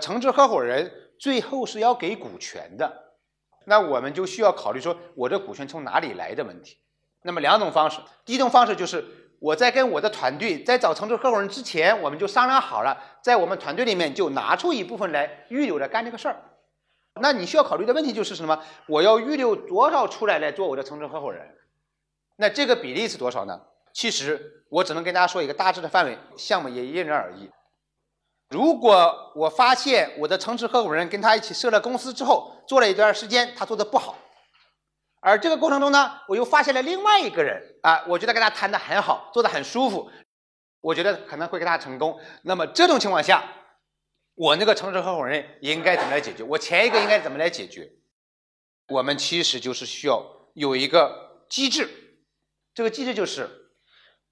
城市合伙人最后是要给股权的，那我们就需要考虑说我这股权从哪里来的问题。那么两种方式，第一种方式就是我在跟我的团队在找城市合伙人之前，我们就商量好了，在我们团队里面就拿出一部分来预留着干这个事儿。那你需要考虑的问题就是什么？我要预留多少出来来做我的城市合伙人？那这个比例是多少呢？其实我只能跟大家说一个大致的范围，项目也因人而异。如果我发现我的城市合伙人跟他一起设了公司之后，做了一段时间，他做的不好，而这个过程中呢，我又发现了另外一个人啊，我觉得跟他谈的很好，做的很舒服，我觉得可能会跟他成功。那么这种情况下，我那个城市合伙人应该怎么来解决？我前一个应该怎么来解决？我们其实就是需要有一个机制，这个机制就是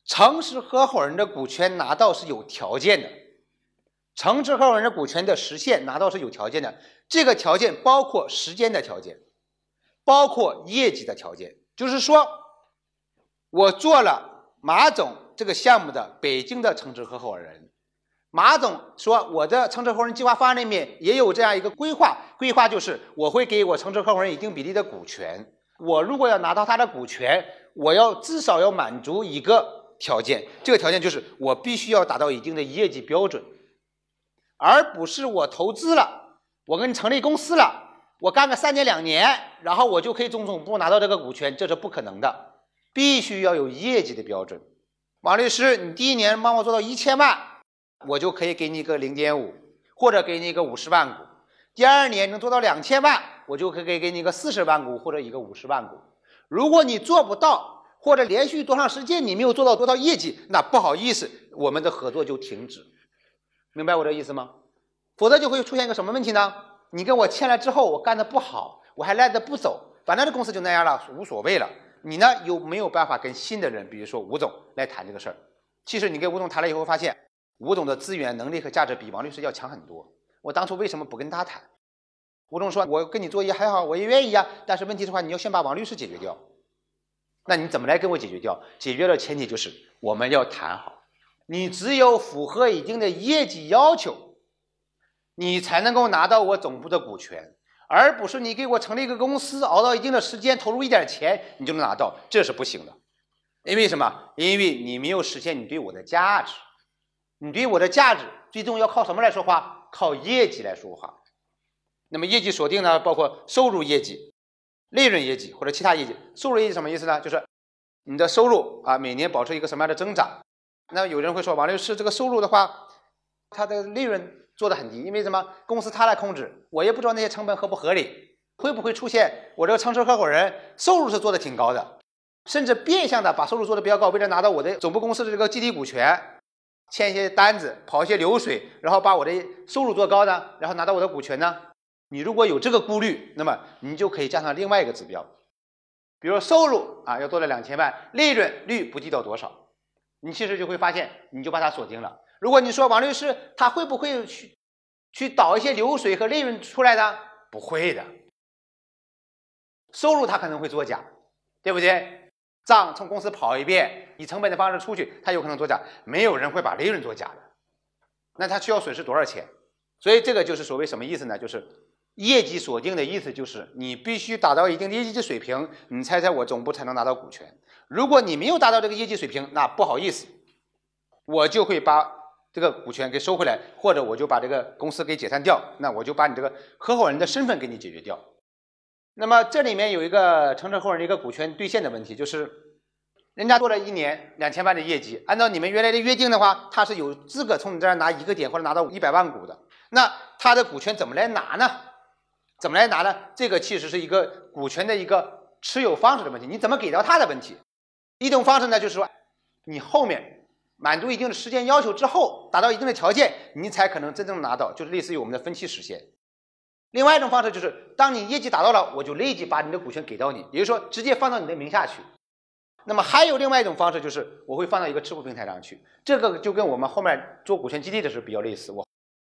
城市合伙人的股权拿到是有条件的，城市合伙人股权的实现拿到是有条件的，这个条件包括时间的条件，包括业绩的条件，就是说我做了马总这个项目的北京的城市合伙人。马总说：“我的城市合伙人计划方案里面也有这样一个规划，规划就是我会给我城市合伙人一定比例的股权。我如果要拿到他的股权，我要至少要满足一个条件，这个条件就是我必须要达到一定的业绩标准，而不是我投资了，我跟你成立公司了，我干个三年两年，然后我就可以从总部拿到这个股权，这是不可能的，必须要有业绩的标准。王律师，你第一年帮我做到一千万。”我就可以给你一个零点五，或者给你一个五十万股。第二年能做到两千万，我就可以给你一个四十万股或者一个五十万股。如果你做不到，或者连续多长时间你没有做到多少业绩，那不好意思，我们的合作就停止。明白我这意思吗？否则就会出现一个什么问题呢？你跟我签了之后，我干的不好，我还赖着不走，反正这公司就那样了，无所谓了。你呢又没有办法跟新的人，比如说吴总来谈这个事儿。其实你跟吴总谈了以后，发现。吴总的资源、能力和价值比王律师要强很多。我当初为什么不跟他谈？吴总说：“我跟你做也还好，我也愿意呀。但是问题的话，你要先把王律师解决掉。那你怎么来跟我解决掉？解决的前提就是我们要谈好。你只有符合一定的业绩要求，你才能够拿到我总部的股权，而不是你给我成立一个公司，熬到一定的时间，投入一点钱，你就能拿到，这是不行的。因为什么？因为你没有实现你对我的价值。”你对我的价值最终要靠什么来说话？靠业绩来说话。那么业绩锁定呢？包括收入业绩、利润业绩或者其他业绩。收入业绩什么意思呢？就是你的收入啊，每年保持一个什么样的增长？那有人会说，王律师这个收入的话，它的利润做的很低，因为什么？公司他来控制，我也不知道那些成本合不合理，会不会出现我这个城市合伙人收入是做的挺高的，甚至变相的把收入做的比较高，为了拿到我的总部公司的这个集体股权。签一些单子，跑一些流水，然后把我的收入做高呢，然后拿到我的股权呢？你如果有这个顾虑，那么你就可以加上另外一个指标，比如收入啊要做到两千万，利润率不低到多少？你其实就会发现，你就把它锁定了。如果你说王律师他会不会去去导一些流水和利润出来呢？不会的，收入他可能会作假，对不对？账从公司跑一遍，以成本的方式出去，他有可能作假。没有人会把利润作假的，那他需要损失多少钱？所以这个就是所谓什么意思呢？就是业绩锁定的意思，就是你必须达到一定的业绩水平，你才在我总部才能拿到股权。如果你没有达到这个业绩水平，那不好意思，我就会把这个股权给收回来，或者我就把这个公司给解散掉，那我就把你这个合伙人的身份给你解决掉。那么这里面有一个城市合伙人一个股权兑现的问题，就是人家做了一年两千万的业绩，按照你们原来的约定的话，他是有资格从你这儿拿一个点或者拿到一百万股的。那他的股权怎么来拿呢？怎么来拿呢？这个其实是一个股权的一个持有方式的问题，你怎么给到他的问题？一种方式呢，就是说你后面满足一定的时间要求之后，达到一定的条件，你才可能真正拿到，就是类似于我们的分期实现。另外一种方式就是，当你业绩达到了，我就立即把你的股权给到你，也就是说直接放到你的名下去。那么还有另外一种方式就是，我会放到一个持股平台上去，这个就跟我们后面做股权激励的时候比较类似。我